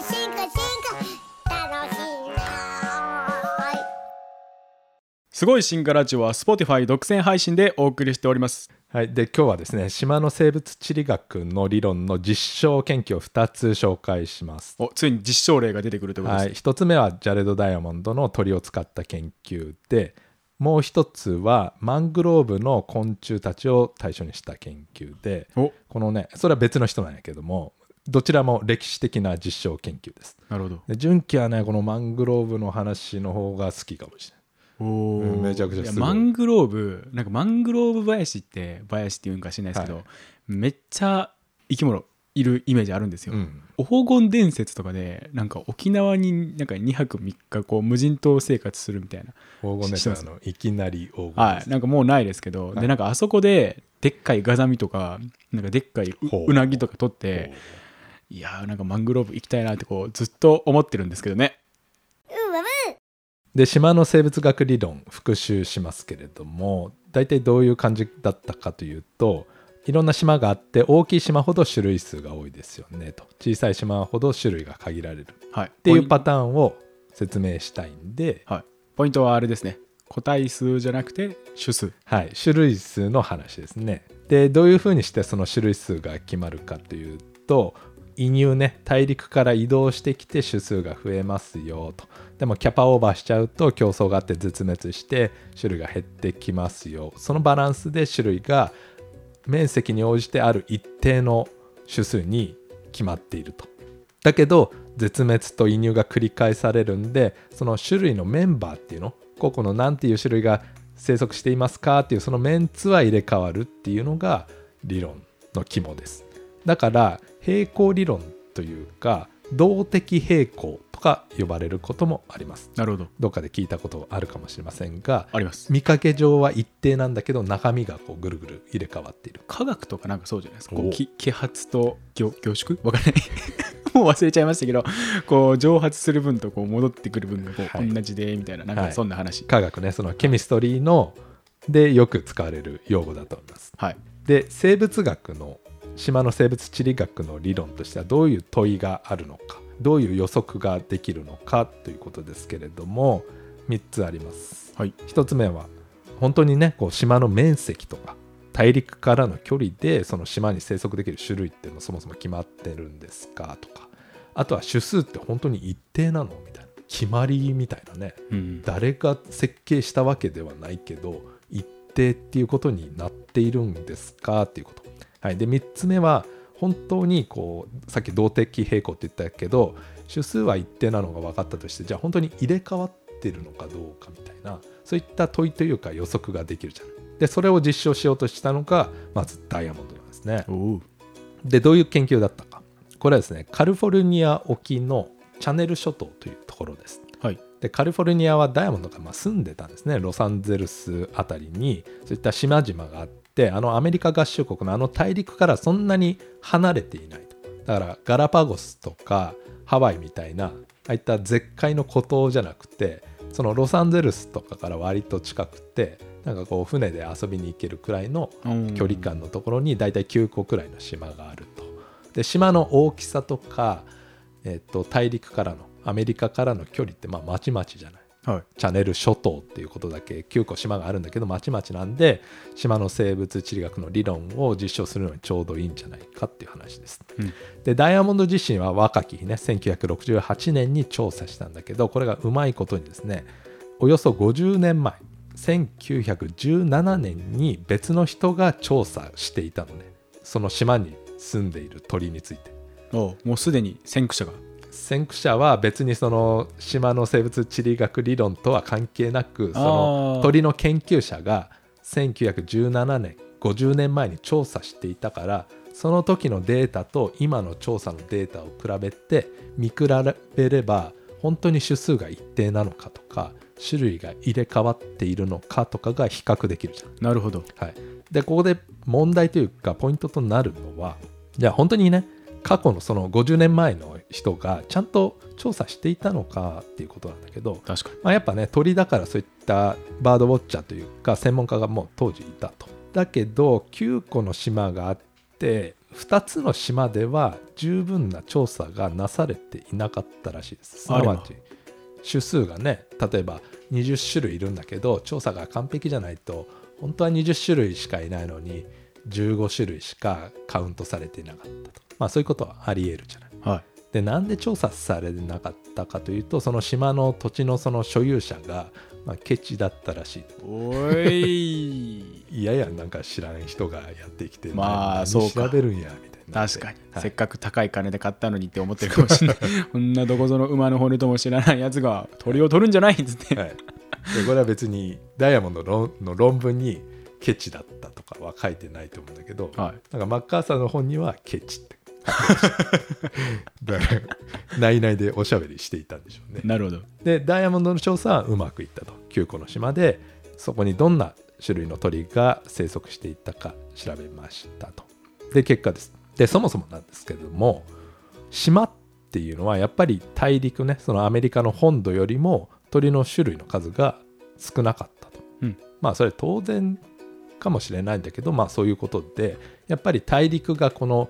進化進化楽しいなすごい進化ラジオは Spotify 独占配信でお送りしております。はい、で今日はですね島の生物地理学の理論の実証研究を2つ紹介します。おついに実証例が出てくるということです、はい、1つ目はジャレド・ダイヤモンドの鳥を使った研究でもう1つはマングローブの昆虫たちを対象にした研究でお。このねそれは別の人なんやけどもどちらも歴史的な実証研究です。なるほど。で純喜はねこのマングローブの話の方が好きかもしれない。おー。うんめちゃくちゃマングローブなんかマングローブ林って林っていうんか知らないですけど、はい。めっちゃ生き物いるイメージあるんですよ、うん。黄金伝説とかでなんか沖縄になんか2泊3日こう無人島生活するみたいな。黄金です知ってます？あのいきなり黄金はい。なんかもうないですけど、はい。でなんかあそこででっかいガザミとかなんかでっかいう。なぎとか取っていやーなんかマングローブ行きたいなってこうずっと思ってるんですけどね。うわぶで島の生物学理論復習しますけれども大体どういう感じだったかというといろんな島があって大きい島ほど種類数が多いですよねと。小さい島ほど種類が限られる。っはい。っていうパターンを説明したいんで、はい、ポイントはあれですね。個体数じゃなくて種数。はい、種類数の話ですね。でどういうふうにしてその種類数が決まるかというと移入ね大陸から移動してきて種数が増えますよと。でもキャパオーバーしちゃうと競争があって絶滅して種類が減ってきますよ。そのバランスで種類が面積に応じてある一定の種数に決まっていると。だけど絶滅と移入が繰り返されるんでその種類のメンバーっていうの個々の何ていう種類が生息していますかっていうそのメンツは入れ替わるっていうのが理論の肝です。だから平行理論というか動的平行とか呼ばれることもあります。なるほど。どっかで聞いたことあるかもしれませんがあります。見かけ上は一定なんだけど中身がこうぐるぐる入れ替わっている。科学とかなんかそうじゃないですか。こおうき揮発と凝凝縮？わかんない。もう忘れちゃいましたけどこう蒸発する分とこう戻ってくる分がこう、はい。同じでみたいななんかはい。そんな話。科学ねそのケミストリーのでよく使われる用語だと思います。はい。で生物学の島の生物地理学の理論としてはどういう問いがあるのかどういう予測ができるのかということですけれども3つあります。はい。1つ目は本当にねこう島の面積とか大陸からの距離でその島に生息できる種類っていうのもそもそも決まってるんですかとかあとは種数って本当に一定なのみたいな決まりみたいなねうん。誰が設計したわけではないけど一定っていうことになっているんですかっていうこと、はい、で3つ目は本当にこうさっき動的平衡って言ったけど種数は一定なのが分かったとしてじゃあ本当に入れ替わってるのかどうかみたいなそういった問いというか予測ができるじゃない。でそれを実証しようとしたのがまずダイヤモンドなんですね。でどういう研究だったか。これはですねカリフォルニア沖のチャネル諸島というところです。はい。でカリフォルニアはダイヤモンドがまあ住んでたんですね。ロサンゼルスあたりにそういった島々があってあのアメリカ合衆国のあの大陸からそんなに離れていないとだからガラパゴスとかハワイみたいなああいった絶海の孤島じゃなくてそのロサンゼルスとかから割と近くてなんかこう船で遊びに行けるくらいの距離感のところに大体9個くらいの島があると。で島の大きさとか、えっと大陸からのアメリカからの距離ってまあまちまちじゃない。はい。チャネル諸島っていうことだけ9個島があるんだけどまちまちなんで島の生物地理学の理論を実証するのにちょうどいいんじゃないかっていう話です。うん。でダイヤモンド自身は若き日ね1968年に調査したんだけどこれがうまいことにですねおよそ50年前1917年に別の人が調査していたのね。その島に住んでいる鳥について。おもうすでに先駆者が先駆者は別にその島の生物地理学理論とは関係なくそあのー鳥の研究者が1917年50年前に調査していたからその時のデータと今の調査のデータを比べて見比べれば本当に種数が一定なのかとか種類が入れ替わっているのかとかが比較できるじゃん。なるほど。はい、でここで問題というかポイントとなるのはじゃあ本当にね過去のその50年前の人がちゃんと調査していたのかっていうことなんだけど、確かに。まあ、やっぱね鳥だからそういったバードウォッチャーというか専門家がもう当時いたと。だけど9個の島があって2つの島では十分な調査がなされていなかったらしいです。すなわち種数がね例えば20種類いるんだけど調査が完璧じゃないと本当は20種類しかいないのに15種類しかカウントされていなかったとまあそういうことはありえるじゃない。はい。でなんで調査されなかったかというとその島の土地のその所有者が、まあ、ケチだったらしい。おい。いやいやなんか知らん人がやってきてまあ何そうか。調べるんやみたいな。確かに、はい。せっかく高い金で買ったのにって思ってるかもしれない。こんなどこぞの馬の骨とも知らないやつが鳥を取るんじゃない？っつって、はい、でこれは別にダイヤモンドのの論文にケチだったとかは書いてないと思うんだけど、はい。なんかマッカーサーの本にはケチってだから内々でおしゃべりしていたんでしょうね。なるほど。でダイヤモンドの調査はうまくいったと9個の島でそこにどんな種類の鳥が生息していたか調べましたと。で結果です。でそもそもなんですけれども島っていうのはやっぱり大陸ねそのアメリカの本土よりも鳥の種類の数が少なかったと、うん。まあそれ当然かもしれないんだけどまあそういうことでやっぱり大陸がこの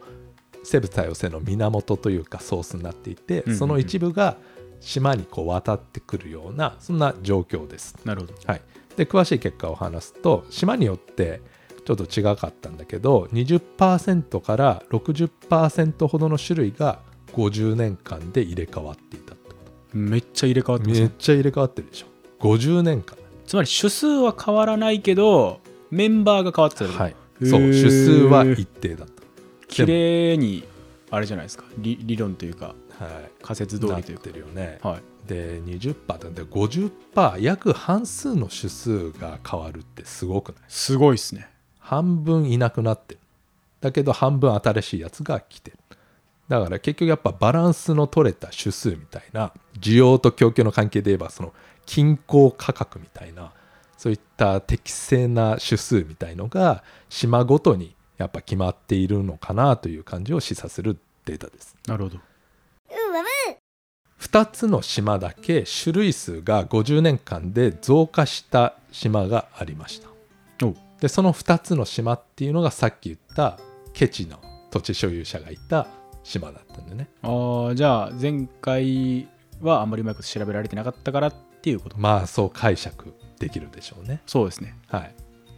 生物多様性の源というかソースになっていて、その一部が島にこう渡ってくるようなそんな状況です。なるほど。はい、で詳しい結果を話すと島によってちょっと違かったんだけど20%から60%ほどの種類が50年間で入れ替わっていたってこめっちゃ入れ替わっとてますね。めっちゃ入れ替わってるでしょ。50年間。つまり種数は変わらないけどメンバーが変わってたはい。そう。種数は一定だっ綺麗にあれじゃないですか。理理論というかたはい。仮説通りというか。てるよね。はい。で20%で50%約半数の種数が変わるってすごくない？すごいっすね。半分いなくなってる。だけど半分新しいやつが来てる。だから結局やっぱバランスの取れた種数みたいな需要と供給の関係で言えばその均衡価格みたいなそういった適正な種数みたいのが島ごとにやっぱ決まっているのかなという感じを示唆するデータです。なるほど。うわぶ2つの島だけ種類数が50年間で増加した島がありました。おでその2つの島っていうのがさっき言ったケチの土地所有者がいた島だったんでね。ああじゃあ前回はあんまりうまく調べられてなかったからっていうこと。まあそう解釈できるでしょうね。そうですね。はい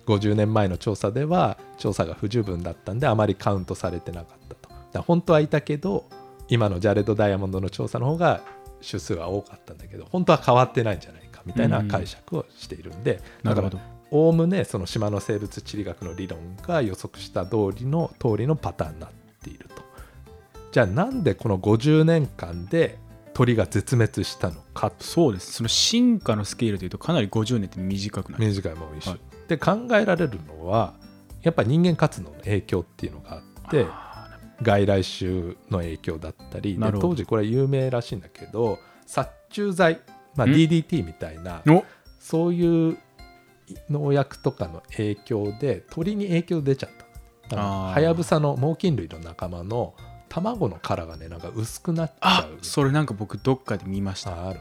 50年前の調査では調査が不十分だったんであまりカウントされてなかったと。だ本当はいたけど今のジャレッド・ダイヤモンドの調査の方が種数は多かったんだけど本当は変わってないんじゃないかみたいな解釈をしているんで、だからおおむねその島の生物地理学の理論が予測した通りの通りのパターンになっていると。じゃあなんでこの50年間で鳥が絶滅したのかと。そうです。その進化のスケールでいうとかなり50年って短くない短い。もの一緒、はいで考えられるのはやっぱ人間活動の影響っていうのがあってあ外来種の影響だったり当時これ有名らしいんだけど殺虫剤、まあ、ん？DDT みたいなそういう農薬とかの影響で鳥に影響出ちゃった。はやぶさの猛禽類の仲間の卵の殻がねなんか薄くなっちゃあうそれなんか僕どっかで見ました。あある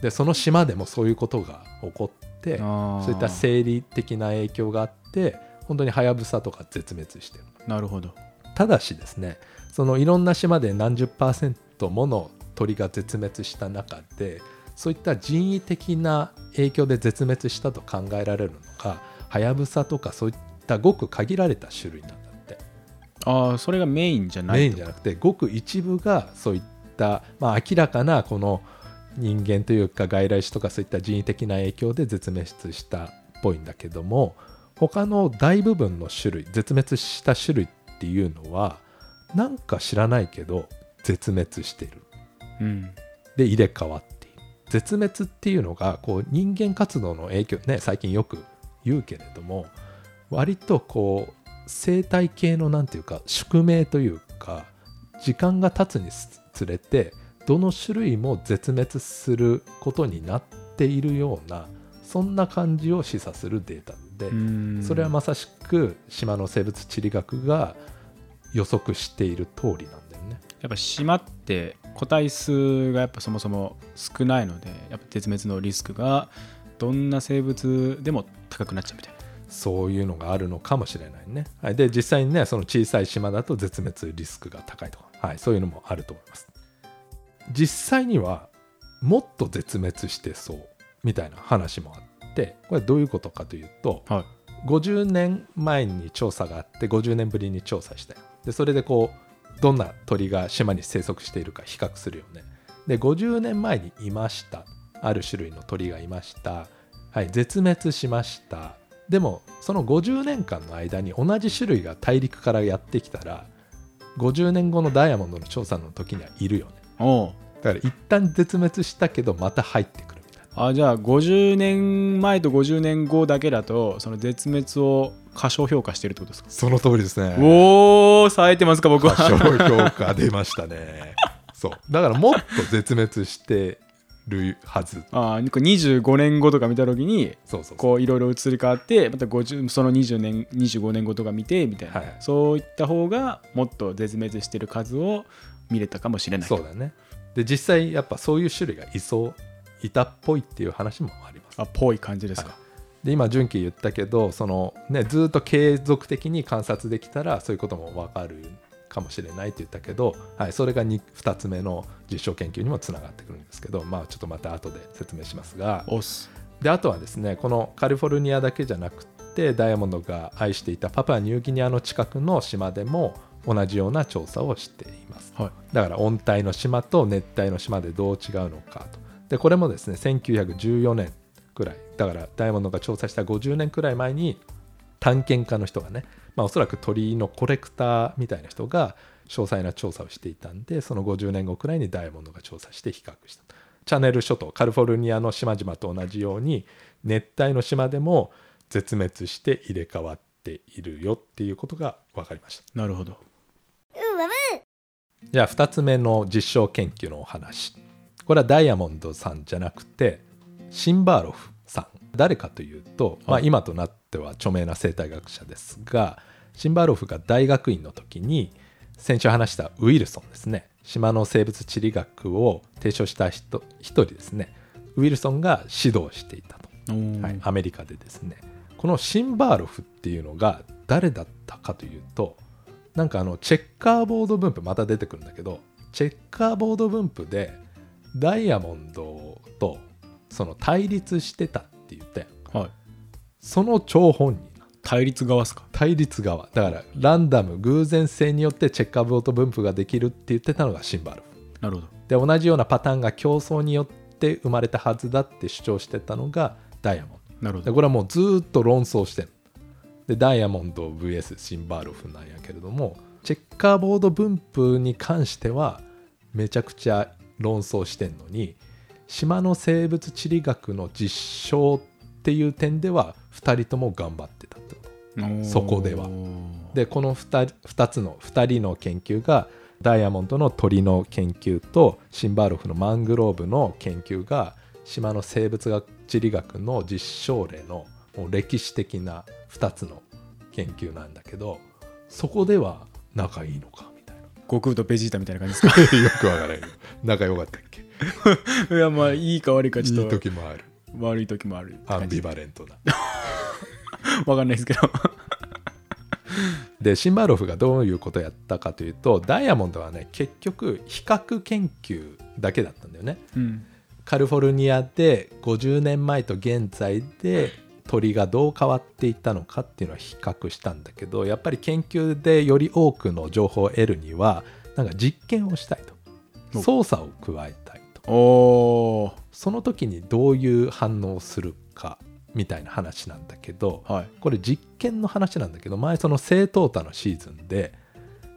でその島でもそういうことが起こってそそういった生理的な影響があって本当にハヤブサとか絶滅してる。なるほど。ただしですねそのいろんな島で何十パーセントもの鳥が絶滅した中でそういった人為的な影響で絶滅したと考えられるのがハヤブサとかそういったごく限られた種類なんだって。ああそれがメインじゃないメインじゃなくてごく一部がそういった、まあ、明らかなこの人間というか外来種とかそういった人為的な影響で絶滅したっぽいんだけども他の大部分の種類絶滅した種類っていうのはなんか知らないけど絶滅してる。うん。で入れ替わっている。絶滅っていうのがこう人間活動の影響ね最近よく言うけれども割とこう生態系のなんていうか宿命というか時間が経つにつれてどの種類も絶滅することになっているようなそんな感じを示唆するデータで、うんそれはまさしく島の生物地理学が予測している通りなんだよね。やっぱ島って個体数がやっぱそもそも少ないのでやっぱ絶滅のリスクがどんな生物でも高くなっちゃうみたいなそういうのがあるのかもしれないね。はい、で実際にねその小さい島だと絶滅リスクが高いとか、はい、そういうのもあると思います。実際にはもっと絶滅してそうみたいな話もあってこれどういうことかというとはい。50年前に調査があって50年ぶりに調査したよ。でそれでこうどんな鳥が島に生息しているか比較するよね。で50年前にいました。ある種類の鳥がいました。はい絶滅しました。でもその50年間の間に同じ種類が大陸からやってきたら50年後のダイヤモンドの調査の時にはいるよねおう。だから一旦絶滅したけどまた入ってくるみたいな。あじゃあ50年前と50年後だけだとその絶滅を過小評価してるってことですか？その通りですね。おお冴えてますか僕過小は評価出ましたね。そう。だからもっと絶滅してるはず。あー25年後とか見た時にそうそうそう。こういろいろ移り変わってまた50その20年25年後とか見てみたいな、はい。そういった方がもっと絶滅してる数を見れたかもしれない。そうだね。で実際やっぱそういう種類がいそういたっぽいっていう話もあります。あぽい感じですか、で今純喜言ったけどその、ね、ずっと継続的に観察できたらそういうことも分かるかもしれないって言ったけど、はい、それが 2, 2つ目の実証研究にもつながってくるんですけどまあちょっとまた後で説明しますが。おっす。であとはですねこのカリフォルニアだけじゃなくてダイヤモンドが愛していたパプアニューギニアの近くの島でも同じような調査をしています。はい。だから温帯の島と熱帯の島でどう違うのかと。でこれもですね1914年くらい。だからダイヤモンドが調査した50年くらい前に探検家の人がね、まあ、おそらく鳥のコレクターみたいな人が詳細な調査をしていたんでその50年後くらいにダイヤモンドが調査して比較した。チャネル諸島カリフォルニアの島々と同じように熱帯の島でも絶滅して入れ替わっているよっていうことが分かりました。なるほどじゃあ2つ目の実証研究のお話。これはダイヤモンドさんじゃなくてシンバーロフさん。誰かというと、まあ、はい今となっては著名な生態学者ですがシンバーロフが大学院の時に先週話したウィルソンですね。島の生物地理学を提唱した人一人ですね。ウィルソンが指導していたと。はい、アメリカでですね。このシンバーロフっていうのが誰だったかというとなんかあのチェッカーボード分布また出てくるんだけどチェッカーボード分布でダイヤモンドとその対立してたって言ってはい。その張本人対立側っすか？対立側。だからランダム偶然性によってチェッカーボード分布ができるって言ってたのがシンバーロフなるほど。で同じようなパターンが競争によって生まれたはずだって主張してたのがダイヤモンド。なるほど。でこれはもうずーっと論争してるでダイヤモンド VS シンバーロフなんやけれどもチェッカーボード分布に関してはめちゃくちゃ論争してんのに島の生物地理学の実証っていう点では2人とも頑張ってたってことそこでは。でこの 2, 2つの2人の研究がダイヤモンドの鳥の研究とシンバーロフのマングローブの研究が島の生物学地理学の実証例のもう歴史的な2つの研究なんだけどそこでは仲いいのかみたいな。悟空とベジータみたいな感じですか？よくわからない。仲良かったっけ？いやまあいいか悪いかいいちょっと時もある。悪い時もあるアンビバレントだ わかんないですけど。でシンバーロフがどういうことをやったかというとダイヤモンドはね結局比較研究だけだったんだよね。うん。カリフォルニアで50年前と現在で鳥がどう変わっていったのかっていうのは比較したんだけどやっぱり研究でより多くの情報を得るにはなんか実験をしたいと。お。操作を加えたいと。その時にどういう反応をするかみたいな話なんだけどはい。これ実験の話なんだけど前その正トータのシーズンで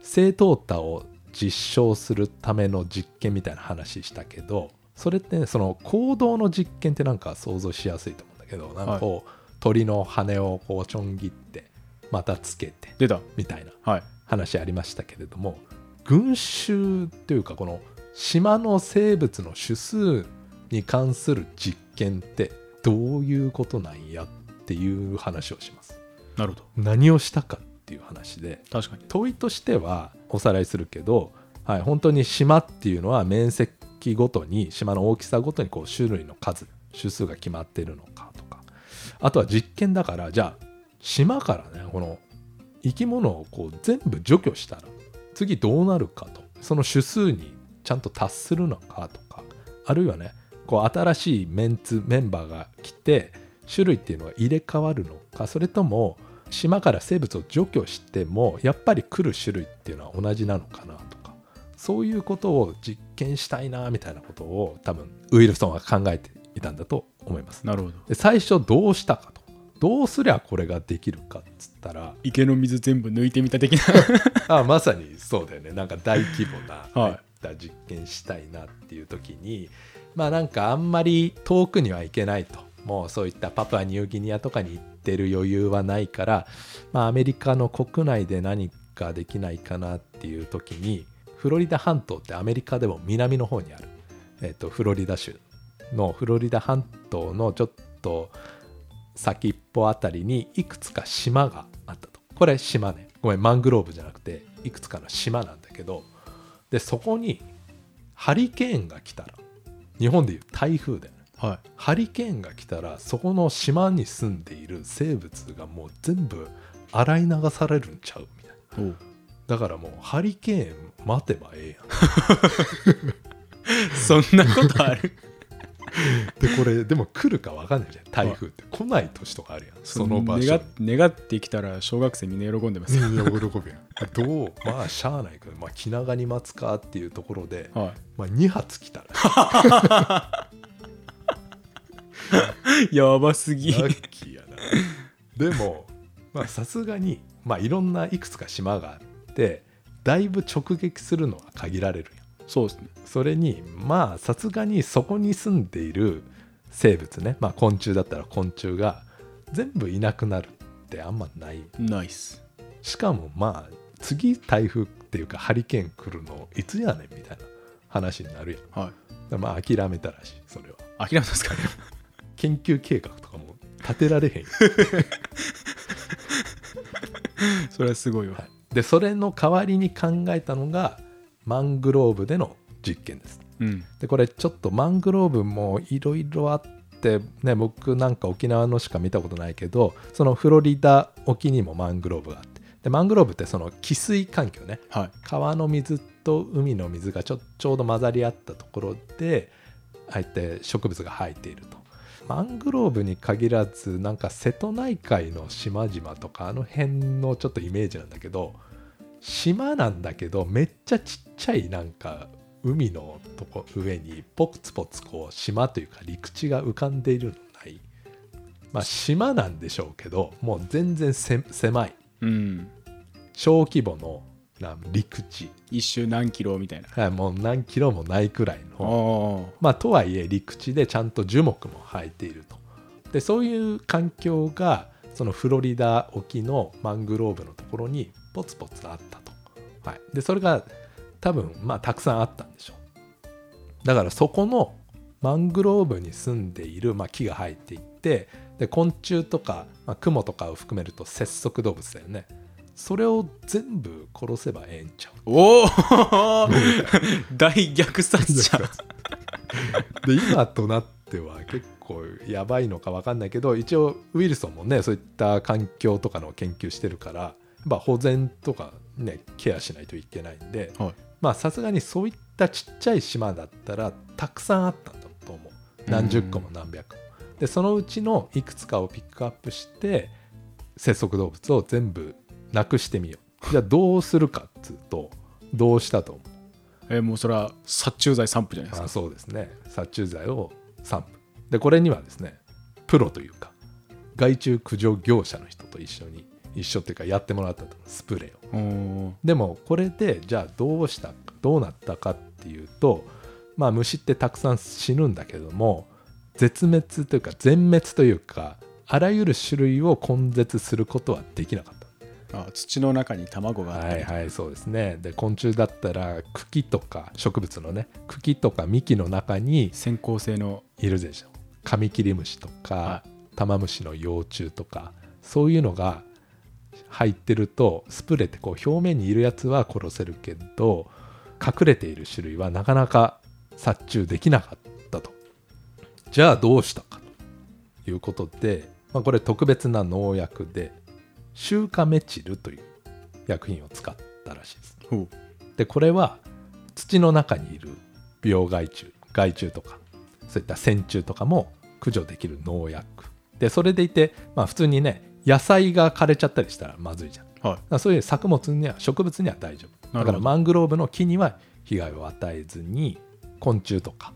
正トータを実証するための実験みたいな話したけどそれってねその行動の実験ってなんか想像しやすいと思けどなんかこう、鳥の羽をこうちょん切ってまたつけて出た。みたいなはい。話ありましたけれども群衆というかこの島の生物の種数に関する実験ってどういうことなんやっていう話をします。なるほど。何をしたかっていう話で確かに。問いとしてはおさらいするけど、はい、本当に島っていうのは面積ごとに島の大きさごとにこう種類の数種数が決まってるのかあとは実験だからじゃあ島からねこの生き物をこう全部除去したら次どうなるかと。その種数にちゃんと達するのかとかあるいはねこう新しいメンツメンバーが来て種類っていうのは入れ替わるのかそれとも島から生物を除去してもやっぱり来る種類っていうのは同じなのかなとかそういうことを実験したいなみたいなことを多分ウィルソンは考えていたんだと思います。なるほど。で最初どうしたかと。どうすりゃこれができるかっつったら池の水全部抜いてみた的な。あまさにそうだよね。なんか大規模な はい。実験したいなっていう時に、まあなんかあんまり遠くには行けないと。もうそういったパプアニューギニアとかに行ってる余裕はないから、まあ、アメリカの国内で何かできないかなっていう時にフロリダ半島ってアメリカでも南の方にある、えっとフロリダ州のフロリダ半島のちょっと先っぽあたりにいくつか島があったと。これ島ね。ごめんマングローブじゃなくていくつかの島なんだけどでそこにハリケーンが来たら日本でいう台風だよね。はハリケーンが来たらそこの島に住んでいる生物がもう全部洗い流されるんちゃうみたいな。だからもうハリケーン待てばええやん。そんなことある？でこれでも来るか分かんないじゃん。台風って。来ない年とかあるやん。その場所。願っ願ってきたら小学生みんな喜んでますよ、みんな喜ぶやんどう？まあしゃあないけど、まあ、気長に待つかっていうところで、はまあ、2発来たら。い、やばすぎ。ラッキーやな。でもまあさすがにまあいろんないくつか島があってだいぶ直撃するのは限られるやんそうですね。それにまあさすがにそこに住んでいる生物ね。まあ昆虫だったら昆虫が全部いなくなるってあんまない。ナイス。しかもまあ次台風っていうかハリケーン来るのいつやねんみたいな話になるやん。はい。まあ諦めたらしいそれは。諦めたんですか？ね 研究計画とかも立てられへんよ、それはすごいわ、はい。でそれの代わりに考えたのがマングローブでの実験です。うん。でこれちょっとマングローブもいろいろあってね僕なんか沖縄のしか見たことないけどそのフロリダ沖にもマングローブがあって。でマングローブってその汽水環境ね。はい。川の水と海の水がちょちょうど混ざり合ったところでああやって植物が生えていると。マングローブに限らずなんか瀬戸内海の島々とかあの辺のちょっとイメージなんだけど島なんだけどめっちゃちっちゃいなんか海のとこ上にポツポツこう島というか陸地が浮かんでいるのない。まあ島なんでしょうけどもう全然せ狭い。うん。小規模のな陸地。一周何キロみたいな。はい、もう何キロもないくらいあの。あまあとはいえ陸地でちゃんと樹木も生えていると。でそういう環境がそのフロリダ沖のマングローブのところにポツポツあったと、はい、でそれが多分まあたくさんあったんでしょう。だからそこのマングローブに住んでいる、まあ、木が生えていってで昆虫とか、まあ、クモとかを含めると節足動物だよね。それを全部殺せばええんちゃう。おお 大虐殺者。で今となっては結構やばいのか分かんないけど一応ウィルソンもねそういった環境とかの研究してるからやっぱ保全とかねケアしないといけないんでさすがにそういったちっちゃい島だったらたくさんあったんだと思う。何十個も何百個も。でそのうちのいくつかをピックアップして節足動物を全部なくしてみよう。じゃあどうするかっつうとどうしたと思う？えもうそれは殺虫剤散布じゃないですか。あそうですね。殺虫剤を散布。でこれにはですねプロというか害虫駆除業者の人と一緒に一緒っていうかやってもらったとスプレーを。でもこれでじゃあどうしたかどうなったかっていうとまあ虫ってたくさん死ぬんだけども絶滅というか全滅というかあらゆる種類を根絶することはできなかった。あ土の中に卵があったり。はいはいそうですね。で昆虫だったら茎とか植物のね茎とか幹の中に先行性の。いるでしょ。カミキリムシとか、はタマムシの幼虫とかそういうのが入ってるとスプレーってこう表面にいるやつは殺せるけど隠れている種類はなかなか殺虫できなかったと。じゃあどうしたかということで、まあ、これ特別な農薬でシュウカメチルという薬品を使ったらしいです。でこれは土の中にいる病害虫害虫とかそういった線虫とかも駆除できる農薬。でそれでいて、まあ、普通にね野菜が枯れちゃったりしたらまずいじゃん。だかはいらそういう作物には植物には大丈夫。だからマングローブの木には被害を与えずに昆虫とか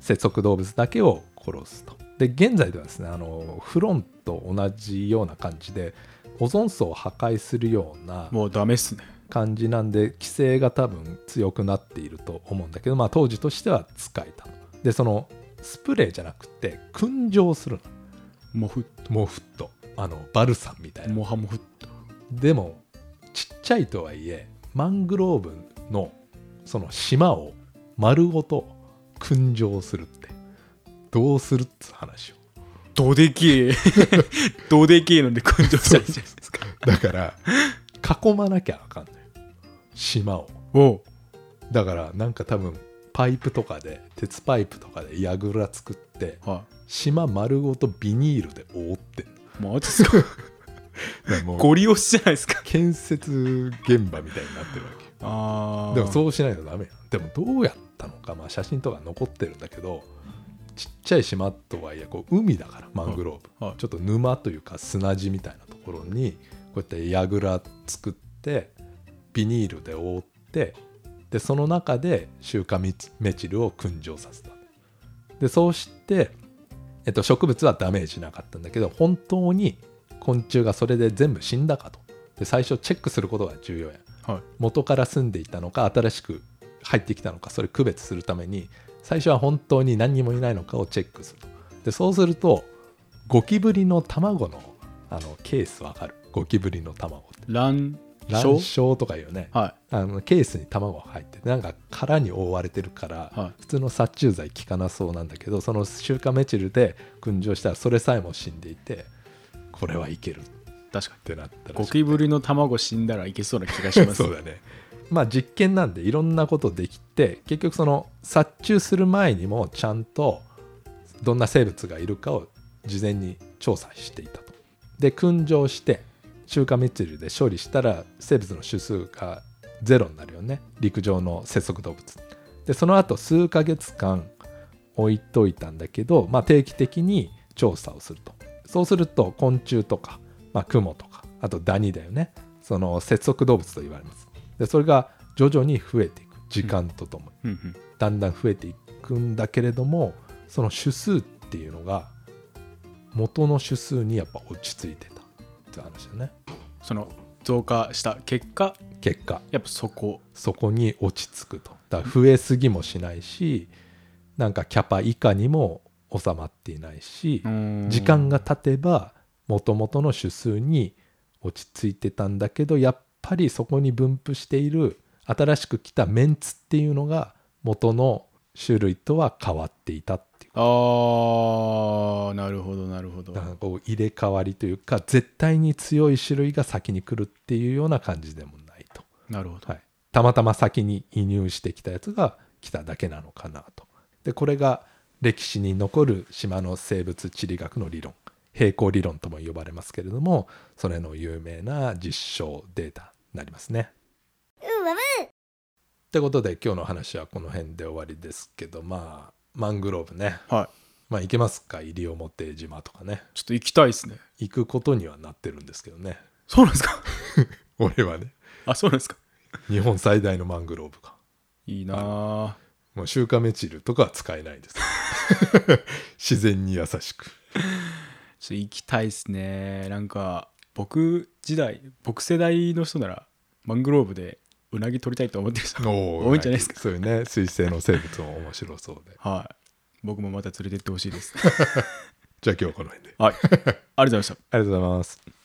節足動物だけを殺すと。で現在ではですねあのフロンと同じような感じでオゾン層を破壊するようなもうダメっすね。感じなんで規制が多分強くなっていると思うんだけどまあ当時としては使えたとでそのスプレーじゃなくて燻蒸するモフのモフッとあのバルサンみたいな。モハモフッとでもちっちゃいとはいえマングローブのその島を丸ごと燻蒸するってどうするっつう話を。どでけえ。どでけえので根性したりじゃないですか。だから囲まなきゃあかんのよ。島を。おう。だからなんか多分パイプとかで鉄パイプとかで櫓作っては島丸ごとビニールで覆ってんの。いマジっすかゴリ押しじゃないですか。建設現場みたいになってるわけ。よああでもそうしないとダメよでもどうやったのか、まあ、写真とか残ってるんだけどちっちゃい島とはいえこう海だからマングローブ、はい。ちょっと沼というか砂地みたいなところにこうやって櫓作ってビニールで覆ってでその中でシュウカメチルを燻蒸させた。でそうして、えっと、植物はダメージなかったんだけど本当に昆虫がそれで全部死んだかと。で最初チェックすることが重要や。はい。元から住んでいたのか新しく入ってきたのかそれ区別するために最初は本当に何にもいないのかをチェックすると。でそうするとゴキブリの卵のあのケースわかる？ゴキブリの卵って。卵卵とかいうね。はあのケースに卵が入っててなんか殻に覆われてるから、はい。普通の殺虫剤効かなそうなんだけどそのシュウカメチルで燻蒸したらそれさえも死んでいてこれはいける。っい確かてなったらにゴキブリの卵死んだらいけそうな気がします。そうだね。まあ実験なんでいろんなことできて結局その殺虫する前にもちゃんとどんな生物がいるかを事前に調査していたと。で燻蒸して中華メチルで処理したら生物の種数がゼロになるよね。陸上の節足動物。でその後数ヶ月間置いといたんだけど、まあ、定期的に調査をすると。そうすると昆虫とか、まあ、クモとかあとダニだよね。その節足動物と言われます。でそれが徐々に増えていく。時間とともに、うんうん。だんだん増えていくんだけれどもその種数っていうのが元の種数にやっぱ落ち着いてたって話だね。その増加した結果結果。やっぱそこ。そこに落ち着くと。だから増えすぎもしないしなんかキャパ以下にも収まっていないし時間が経てば元々の種数に落ち着いてたんだけどやっぱりそこに分布している新しく来たメンツっていうのが元の種類とは変わっていたっあーなるほどなるほど。だからこう入れ替わりというか絶対に強い種類が先に来るっていうような感じでもないと、なるほど。はい、たまたま先に移入してきたやつが来ただけなのかなと。でこれが歴史に残る島の生物地理学の理論。平行理論とも呼ばれますけれどもそれの有名な実証データになりますね。うわぶってことで今日の話はこの辺で終わりですけどまあマングローブね。はい。まあ行けますか？西表島とかね。ちょっと行きたいですね。行くことにはなってるんですけどね。そうなんですか？俺はね。あそうなんですか？日本最大のマングローブがいいなあ。もうシュウカメチルとかは使えないです。自然に優しく。ちょっと行きたいですね。なんか僕時代僕世代の人ならマングローブでうなぎ取りたいと思ってる人多いんじゃないですか。そういうね水生の生物も面白そうで。はい。僕もまた連れてってほしいです。じゃあ今日はこの辺で。はい。ありがとうございました。ありがとうございます